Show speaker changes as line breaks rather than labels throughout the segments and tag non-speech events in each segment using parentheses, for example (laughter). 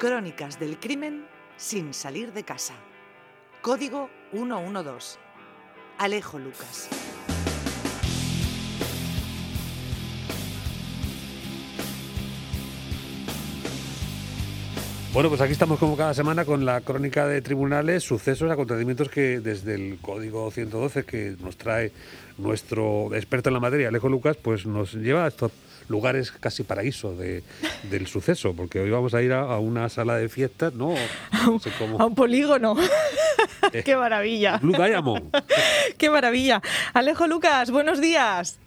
Crónicas del crimen sin salir de casa. Código 112. Alejo Lucas.
Bueno, pues aquí estamos como cada semana con la crónica de tribunales, sucesos, acontecimientos que desde el Código 112 que nos trae nuestro experto en la materia, Alejo Lucas, pues nos lleva a estos lugares casi paraíso de, del suceso, porque hoy vamos a ir a, una sala de fiestas, ¿no?
A un polígono. (laughs) ¡Qué maravilla!
Blue Diamond. (laughs)
¡Qué maravilla! Alejo Lucas, buenos días.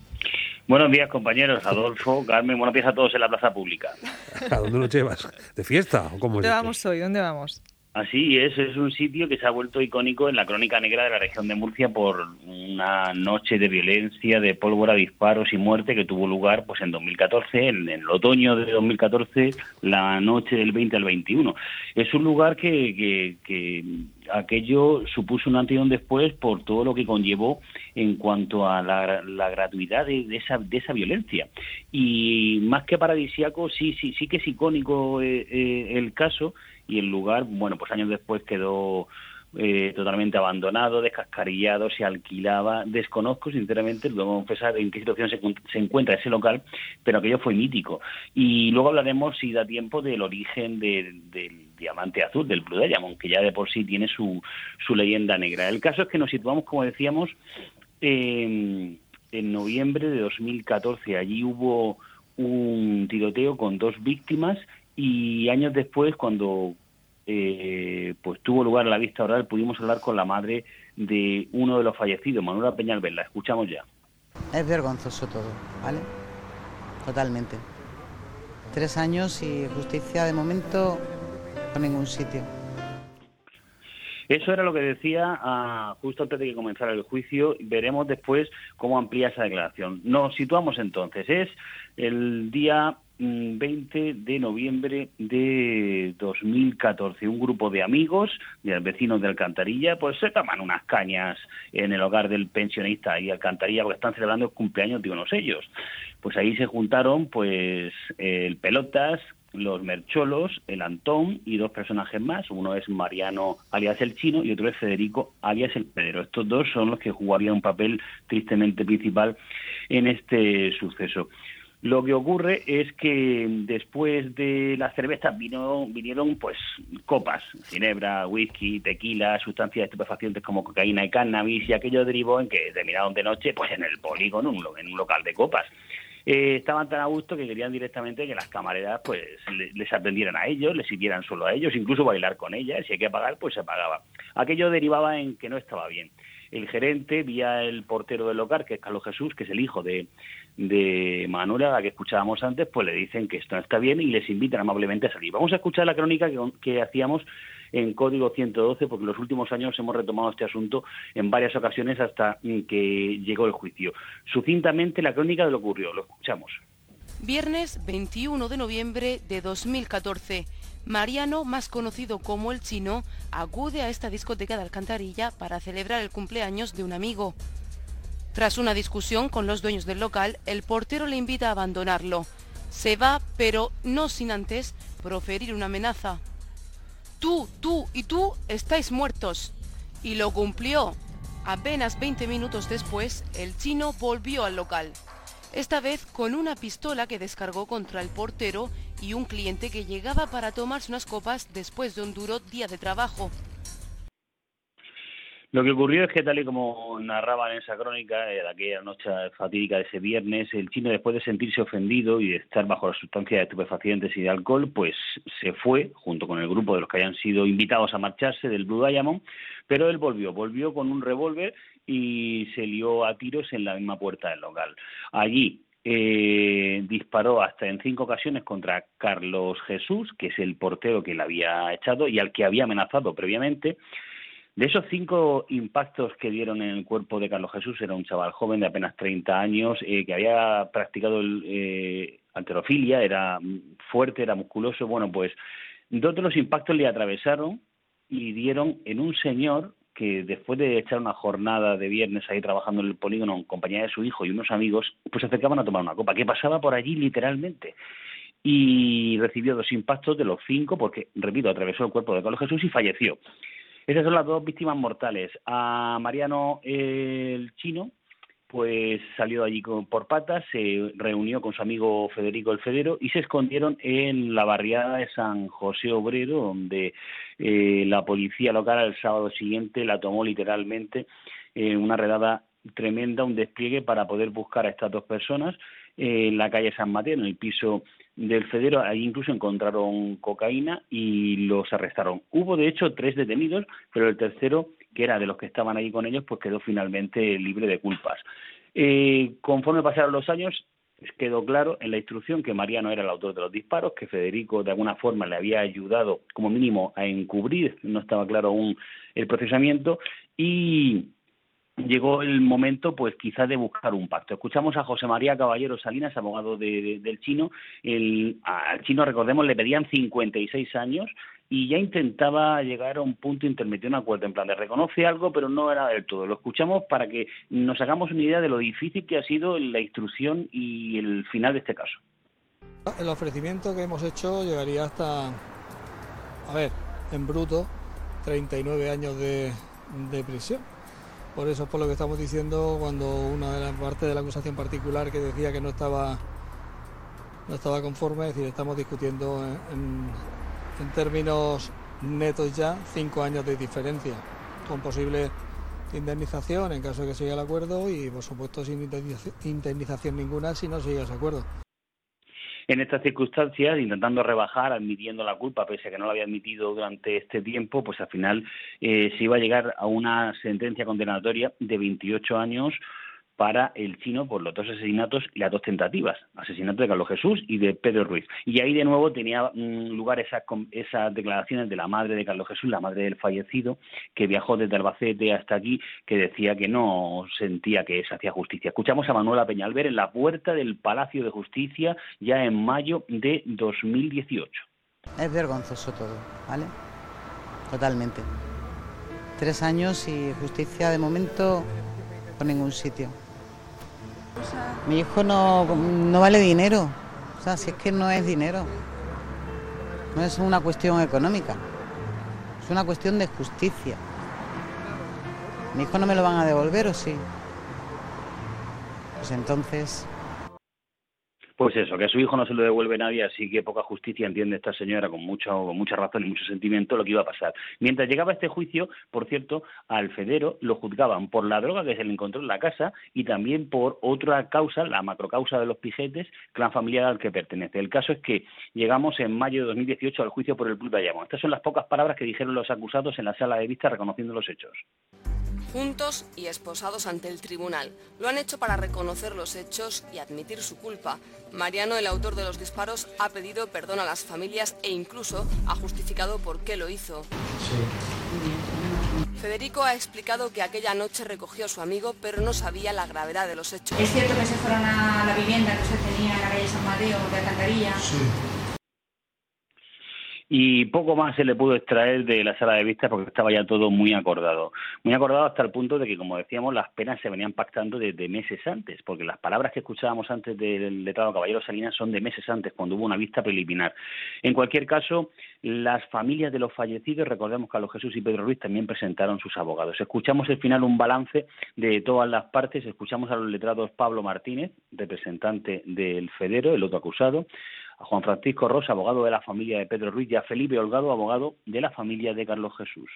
Buenos días, compañeros. Adolfo, Carmen, buenos días a todos en la plaza pública.
¿A dónde nos llevas? ¿De fiesta? ¿O cómo
¿Dónde vamos hoy? ¿Dónde vamos?
Así es, es un sitio que se ha vuelto icónico en la crónica negra de la región de Murcia por una noche de violencia, de pólvora, disparos y muerte que tuvo lugar pues en 2014, en, el otoño de 2014, la noche del 20 al 21. Es un lugar que, que, aquello supuso un antes y un después por todo lo que conllevó en cuanto a la, gratuidad de, esa, de esa violencia. Y más que paradisiaco, sí, sí, sí que es icónico eh, eh, el caso y el lugar, bueno, pues años después quedó eh, totalmente abandonado, descascarillado, se alquilaba. Desconozco, sinceramente, lo confesar, en qué situación se, encuentra ese local, pero aquello fue mítico. Y luego hablaremos, si da tiempo, del origen del diamante azul, del Blue Diamond, que ya de por sí tiene su, su leyenda negra. El caso es que nos situamos, como decíamos, en noviembre de 2014. Allí hubo un tiroteo con dos víctimas y años después, cuando eh, pues tuvo lugar la vista oral, pudimos hablar con la madre de uno de los fallecidos, Manuela Peñalver. La escuchamos ya.
Es vergonzoso todo, ¿vale? Totalmente. Tres años y justicia de momento en ningún sitio.
Eso era lo que decía ah, justo antes de que comenzara el juicio. Veremos después cómo amplía esa declaración. Nos situamos entonces. Es el día 20 de noviembre de 2014. Un grupo de amigos, de vecinos de Alcantarilla, pues se toman unas cañas en el hogar del pensionista y Alcantarilla porque están celebrando el cumpleaños de unos ellos. Pues ahí se juntaron pues el Pelotas, los Mercholos, el Antón y dos personajes más. Uno es Mariano alias el Chino y otro es Federico alias el Pedro. Estos dos son los que jugarían un papel tristemente principal en este suceso. Lo que ocurre es que después de las cervezas vino, vinieron pues copas, ginebra, whisky, tequila, sustancias estupefacientes como cocaína y cannabis y aquello derivó en que terminaron de noche pues en el polígono, en un local de copas. Eh, estaban tan a gusto que querían directamente que las camareras pues les atendieran a ellos, les sirvieran solo a ellos, incluso bailar con ellas, si hay que pagar pues se pagaba. Aquello derivaba en que no estaba bien el gerente, vía el portero del local, que es Carlos Jesús, que es el hijo de, de Manuela, la que escuchábamos antes, pues le dicen que esto no está bien y les invitan amablemente a salir. Vamos a escuchar la crónica que, que hacíamos en Código 112, porque en los últimos años hemos retomado este asunto en varias ocasiones hasta que llegó el juicio. Sucintamente la crónica de lo ocurrió, lo escuchamos.
Viernes 21 de noviembre de 2014. Mariano, más conocido como el chino, acude a esta discoteca de Alcantarilla para celebrar el cumpleaños de un amigo. Tras una discusión con los dueños del local, el portero le invita a abandonarlo. Se va, pero no sin antes proferir una amenaza. Tú, tú y tú estáis muertos. Y lo cumplió. Apenas 20 minutos después, el chino volvió al local. Esta vez con una pistola que descargó contra el portero y un cliente que llegaba para tomarse unas copas después de un duro día de trabajo.
Lo que ocurrió es que, tal y como narraban en esa crónica, de aquella noche fatídica de ese viernes, el chino, después de sentirse ofendido y de estar bajo la sustancia de estupefacientes y de alcohol, pues se fue, junto con el grupo de los que hayan sido invitados a marcharse del Blue Diamond, pero él volvió, volvió con un revólver y se lió a tiros en la misma puerta del local. Allí eh, disparó hasta en cinco ocasiones contra Carlos Jesús, que es el portero que le había echado y al que había amenazado previamente. De esos cinco impactos que dieron en el cuerpo de Carlos Jesús, era un chaval joven de apenas 30 años eh, que había practicado el, eh, alterofilia, era fuerte, era musculoso. Bueno, pues dos de los impactos le atravesaron y dieron en un señor que después de echar una jornada de viernes ahí trabajando en el polígono en compañía de su hijo y unos amigos, pues se acercaban a tomar una copa, que pasaba por allí literalmente y recibió dos impactos de los cinco porque, repito, atravesó el cuerpo de Carlos Jesús y falleció. Esas son las dos víctimas mortales. A Mariano el chino, pues salió de allí por patas, se reunió con su amigo Federico el Federo y se escondieron en la barriada de San José Obrero, donde eh, la policía local el sábado siguiente la tomó literalmente en una redada tremenda, un despliegue para poder buscar a estas dos personas en la calle San Mateo, en el piso del Federo, ahí incluso encontraron cocaína y los arrestaron. Hubo de hecho tres detenidos, pero el tercero, que era de los que estaban ahí con ellos, pues quedó finalmente libre de culpas. Eh, conforme pasaron los años, quedó claro en la instrucción que Mariano era el autor de los disparos, que Federico de alguna forma le había ayudado como mínimo a encubrir, no estaba claro aún el procesamiento, y llegó el momento, pues quizás de buscar un pacto. Escuchamos a José María Caballero Salinas, abogado del chino. El, al chino, recordemos, le pedían 56 años y ya intentaba llegar a un punto intermedio, un acuerdo en plan de reconoce algo, pero no era del todo. Lo escuchamos para que nos hagamos una idea de lo difícil que ha sido la instrucción y el final de este caso.
El ofrecimiento que hemos hecho llegaría hasta, a ver, en bruto, 39 años de, de prisión por eso es por lo que estamos diciendo cuando una de las partes de la acusación particular que decía que no estaba no estaba conforme, es decir, estamos discutiendo en, en términos netos ya cinco años de diferencia, con posible indemnización en caso de que siga el acuerdo y por supuesto sin indemnización ninguna si no sigue ese acuerdo
en estas circunstancias, intentando rebajar, admitiendo la culpa, pese a que no la había admitido durante este tiempo, pues al final eh, se iba a llegar a una sentencia condenatoria de 28 años para el chino por los dos asesinatos y las dos tentativas, asesinato de Carlos Jesús y de Pedro Ruiz. Y ahí de nuevo tenía lugar esas, esas declaraciones de la madre de Carlos Jesús, la madre del fallecido, que viajó desde Albacete hasta aquí, que decía que no sentía que se hacía justicia. Escuchamos a Manuela Peñalver en la puerta del Palacio de Justicia ya en mayo de 2018.
Es vergonzoso todo, ¿vale? Totalmente. Tres años y justicia de momento por ningún sitio. Mi hijo no, no vale dinero. O sea, si es que no es dinero. No es una cuestión económica. Es una cuestión de justicia. ¿Mi hijo no me lo van a devolver o sí? Pues entonces
pues eso, que a su hijo no se lo devuelve nadie, así que poca justicia entiende esta señora con, mucho, con mucha razón y mucho sentimiento lo que iba a pasar. Mientras llegaba este juicio, por cierto, al Federo lo juzgaban por la droga que se le encontró en la casa y también por otra causa, la macrocausa de los pijetes, clan familiar al que pertenece. El caso es que llegamos en mayo de 2018 al juicio por el Club de Estas son las pocas palabras que dijeron los acusados en la sala de vista reconociendo los hechos
juntos y esposados ante el tribunal. Lo han hecho para reconocer los hechos y admitir su culpa. Mariano, el autor de los disparos, ha pedido perdón a las familias e incluso ha justificado por qué lo hizo. Federico ha explicado que aquella noche recogió a su amigo, pero no sabía la gravedad de los hechos.
¿Es cierto que se fueron a la vivienda que usted tenía en la calle San Mateo de Alcantarilla? Sí
y poco más se le pudo extraer de la sala de vista porque estaba ya todo muy acordado. Muy acordado hasta el punto de que, como decíamos, las penas se venían pactando desde meses antes, porque las palabras que escuchábamos antes del letrado Caballero Salinas son de meses antes, cuando hubo una vista preliminar. En cualquier caso, las familias de los fallecidos, recordemos que a los Jesús y Pedro Ruiz también presentaron sus abogados. Escuchamos al final un balance de todas las partes, escuchamos a los letrados Pablo Martínez, representante del Federo, el otro acusado, a Juan Francisco Rosa, abogado de la familia de Pedro Ruiz, y a Felipe Holgado, abogado de la familia de Carlos Jesús.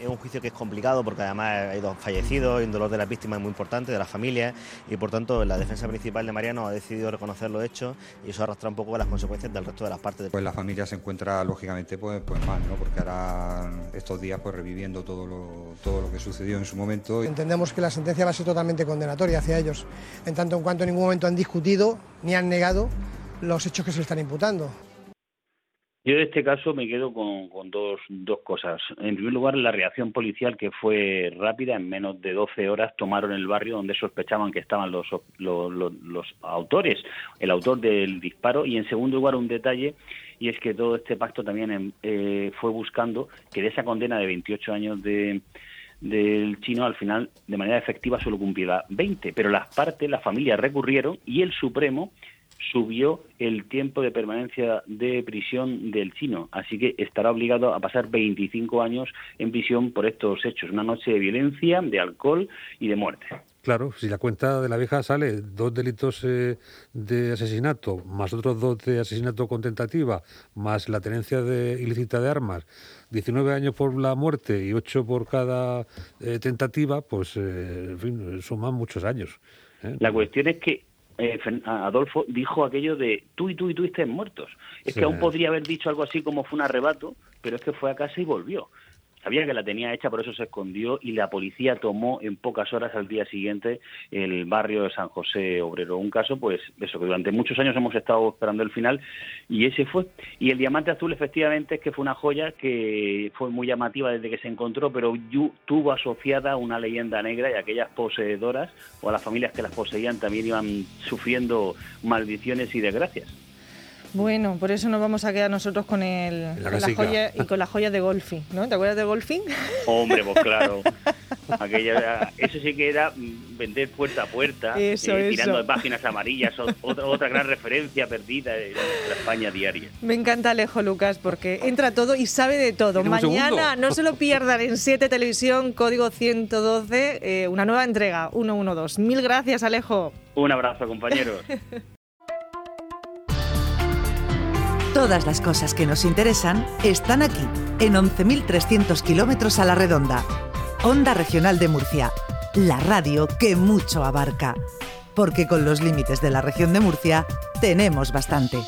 Es un juicio que es complicado porque además hay dos fallecidos y un dolor de las víctimas muy importante, de las familias, y por tanto la defensa principal de Mariano ha decidido reconocer los hechos y eso arrastra un poco las consecuencias del resto de las partes.
Pues la familia se encuentra lógicamente pues, pues mal, ¿no? porque ahora estos días pues reviviendo todo lo, todo lo que sucedió en su momento.
Entendemos que la sentencia va a ser totalmente condenatoria hacia ellos, en tanto en cuanto en ningún momento han discutido ni han negado los hechos que se están imputando.
Yo en este caso me quedo con, dos, dos cosas. En primer lugar, la reacción policial que fue rápida, en menos de 12 horas tomaron el barrio donde sospechaban que estaban los, los, autores, el autor del disparo. Y en segundo lugar, un detalle, y es que todo este pacto también eh, fue buscando que de esa condena de 28 años de, del chino al final de manera efectiva solo cumpliera 20, pero las partes, las familias recurrieron y el Supremo subió el tiempo de permanencia de prisión del chino, así que estará obligado a pasar 25 años en prisión por estos hechos, una noche de violencia, de alcohol y de muerte.
Claro, si la cuenta de la vieja sale dos delitos eh, de asesinato, más otros dos de asesinato con tentativa, más la tenencia de, ilícita de armas, 19 años por la muerte y 8 por cada eh, tentativa, pues eh, en fin, suman muchos años.
La cuestión es que Adolfo dijo aquello de tú y tú y tú estén muertos. Es que aún podría haber dicho algo así como fue un arrebato, pero es que fue a casa y volvió. Sabía que la tenía hecha, por eso se escondió y la policía tomó en pocas horas al día siguiente el barrio de San José Obrero. Un caso, pues, eso, que durante muchos años hemos estado esperando el final y ese fue. Y el diamante azul, efectivamente, es que fue una joya que fue muy llamativa desde que se encontró, pero tuvo asociada una leyenda negra y aquellas poseedoras o a las familias que las poseían también iban sufriendo maldiciones y desgracias.
Bueno, por eso nos vamos a quedar nosotros con el la joya y con las joyas de golfing, ¿no? ¿Te acuerdas de golfing?
Hombre, pues (laughs) claro. Aquella, eso sí que era vender puerta a puerta, eh, tirando de páginas amarillas, otra, otra gran referencia perdida en la España diaria.
Me encanta Alejo Lucas porque entra todo y sabe de todo. Mañana no se lo pierdan en 7 Televisión, código 112, eh, una nueva entrega, 112. Mil gracias, Alejo.
Un abrazo, compañeros. (laughs)
Todas las cosas que nos interesan están aquí, en 11.300 kilómetros a la redonda. Onda Regional de Murcia, la radio que mucho abarca. Porque con los límites de la región de Murcia tenemos bastante.